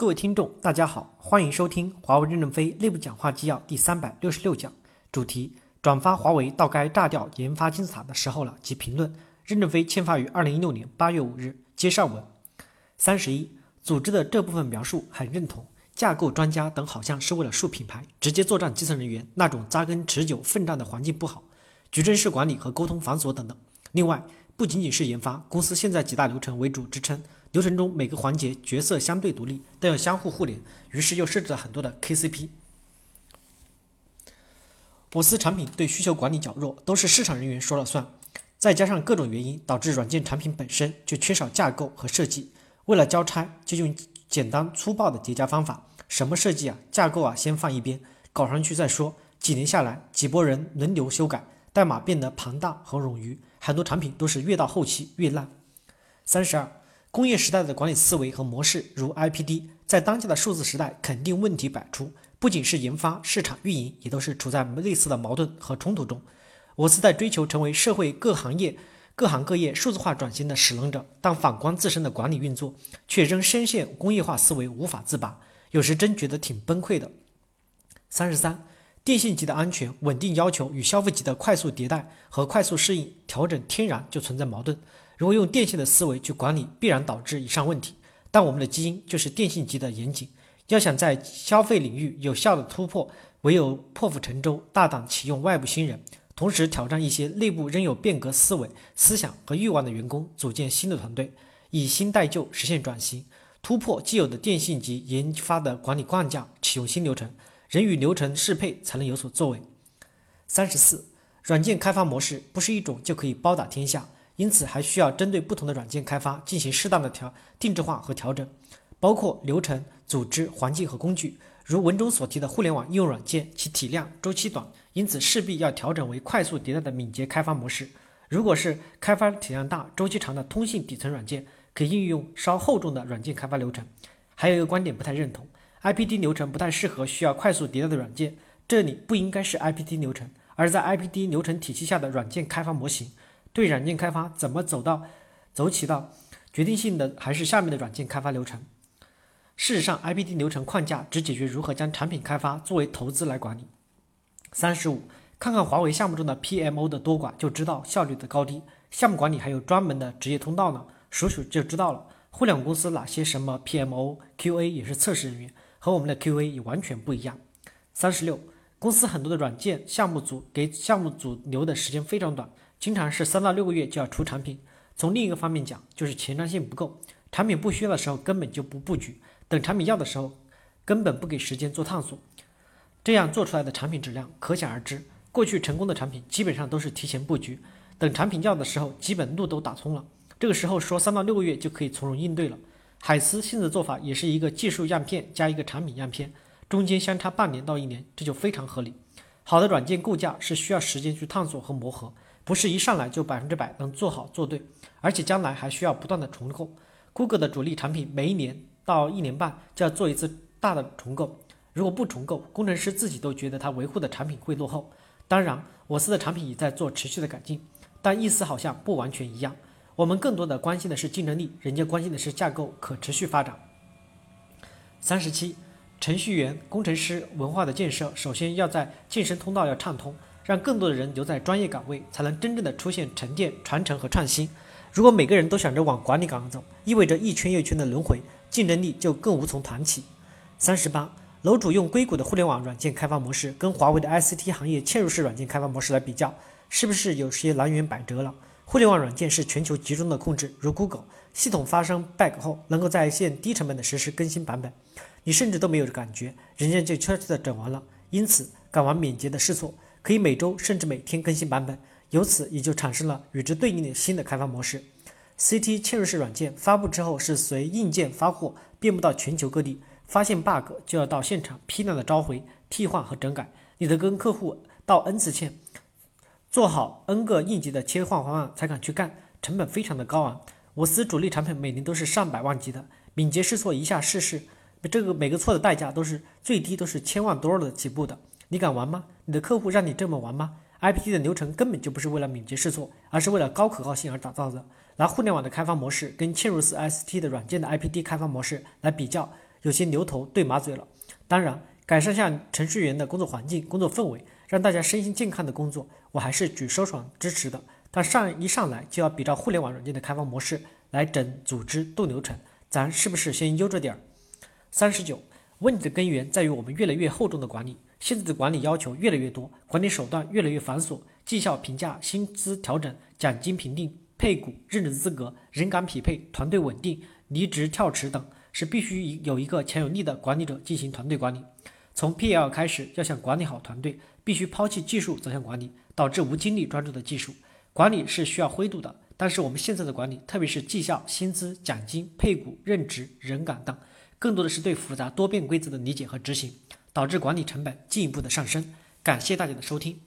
各位听众，大家好，欢迎收听华为任正非内部讲话纪要第三百六十六讲，主题：转发华为到该炸掉研发金字塔的时候了及评论。任正非签发于二零一六年八月五日。接上文。三十一，组织的这部分描述很认同。架构专家等好像是为了树品牌，直接作战基层人员那种扎根持久奋战的环境不好，矩阵式管理和沟通繁琐等等。另外，不仅仅是研发，公司现在几大流程为主支撑，流程中每个环节角色相对独立，但要相互互联，于是又设置了很多的 KCP。我司产品对需求管理较弱，都是市场人员说了算，再加上各种原因，导致软件产品本身就缺少架构和设计，为了交差，就用简单粗暴的叠加方法。什么设计啊，架构啊，先放一边，搞上去再说。几年下来，几波人轮流修改，代码变得庞大和冗余，很多产品都是越到后期越烂。三十二，工业时代的管理思维和模式，如 IPD，在当下的数字时代肯定问题百出。不仅是研发、市场、运营，也都是处在类似的矛盾和冲突中。我是在追求成为社会各行业、各行各业数字化转型的使能者，但反观自身的管理运作，却仍深陷工业化思维无法自拔。有时真觉得挺崩溃的。三十三，电信级的安全稳定要求与消费级的快速迭代和快速适应调整天然就存在矛盾。如果用电信的思维去管理，必然导致以上问题。但我们的基因就是电信级的严谨，要想在消费领域有效的突破，唯有破釜沉舟，大胆启用外部新人，同时挑战一些内部仍有变革思维、思想和欲望的员工，组建新的团队，以新代旧，实现转型。突破既有的电信级研发的管理框架，启用新流程，人与流程适配才能有所作为。三十四，软件开发模式不是一种就可以包打天下，因此还需要针对不同的软件开发进行适当的调定制化和调整，包括流程、组织、环境和工具。如文中所提的互联网应用软件，其体量、周期短，因此势必要调整为快速迭代的敏捷开发模式。如果是开发体量大、周期长的通信底层软件，可应用稍厚重的软件开发流程。还有一个观点不太认同，IPD 流程不太适合需要快速迭代的软件。这里不应该是 IPD 流程，而在 IPD 流程体系下的软件开发模型。对软件开发怎么走到走起到决定性的还是下面的软件开发流程。事实上，IPD 流程框架只解决如何将产品开发作为投资来管理。三十五，看看华为项目中的 PMO 的多寡，就知道效率的高低。项目管理还有专门的职业通道呢。数数就知道了。互联网公司哪些什么 PMO、QA 也是测试人员，和我们的 QA 也完全不一样。三十六，公司很多的软件项目组给项目组留的时间非常短，经常是三到六个月就要出产品。从另一个方面讲，就是前瞻性不够，产品不需要的时候根本就不布局，等产品要的时候根本不给时间做探索，这样做出来的产品质量可想而知。过去成功的产品基本上都是提前布局，等产品要的时候，基本路都打通了。这个时候说三到六个月就可以从容应对了。海思现在做法也是一个技术样片加一个产品样片，中间相差半年到一年，这就非常合理。好的软件构架是需要时间去探索和磨合，不是一上来就百分之百能做好做对，而且将来还需要不断的重构。Google 的主力产品每一年到一年半就要做一次大的重构，如果不重构，工程师自己都觉得他维护的产品会落后。当然，我司的产品也在做持续的改进，但意思好像不完全一样。我们更多的关心的是竞争力，人家关心的是架构可持续发展。三十七，程序员、工程师文化的建设，首先要在晋升通道要畅通，让更多的人留在专业岗位，才能真正的出现沉淀、传承和创新。如果每个人都想着往管理岗走，意味着一圈又一圈的轮回，竞争力就更无从谈起。三十八，楼主用硅谷的互联网软件开发模式，跟华为的 ICT 行业嵌入式软件开发模式来比较，是不是有些南辕北辙了？互联网软件是全球集中的控制，如 Google 系统发生 bug 后，能够在线低成本的实时更新版本，你甚至都没有感觉，人家就悄悄的整完了。因此，敢玩敏捷的试错，可以每周甚至每天更新版本，由此也就产生了与之对应的新的开发模式。CT 嵌入式软件发布之后，是随硬件发货遍布到全球各地，发现 bug 就要到现场批量的召回、替换和整改，你得跟客户道 n 次歉。做好 N 个应急的切换方案才敢去干，成本非常的高昂。我司主力产品每年都是上百万级的，敏捷试错一下试试，这个每个错的代价都是最低都是千万多的起步的。你敢玩吗？你的客户让你这么玩吗？IPT 的流程根本就不是为了敏捷试错，而是为了高可靠性而打造的。拿互联网的开发模式跟嵌入式 ST 的软件的 IPT 开发模式来比较，有些牛头对马嘴了。当然，改善下程序员的工作环境、工作氛围，让大家身心健康的工作，我还是举手爽支持的。但上一上来就要比照互联网软件的开发模式来整组织、度流程，咱是不是先悠着点儿？三十九，问题的根源在于我们越来越厚重的管理。现在的管理要求越来越多，管理手段越来越繁琐，绩效评价、薪资调整、奖金评定、配股、任职资格、人岗匹配、团队稳定、离职跳池等，是必须有一个强有力的管理者进行团队管理。从 PL 开始，要想管理好团队，必须抛弃技术走向管理，导致无精力专注的技术管理是需要灰度的。但是我们现在的管理，特别是绩效、薪资、奖金、配股、任职、人岗等，更多的是对复杂多变规则的理解和执行。导致管理成本进一步的上升。感谢大家的收听。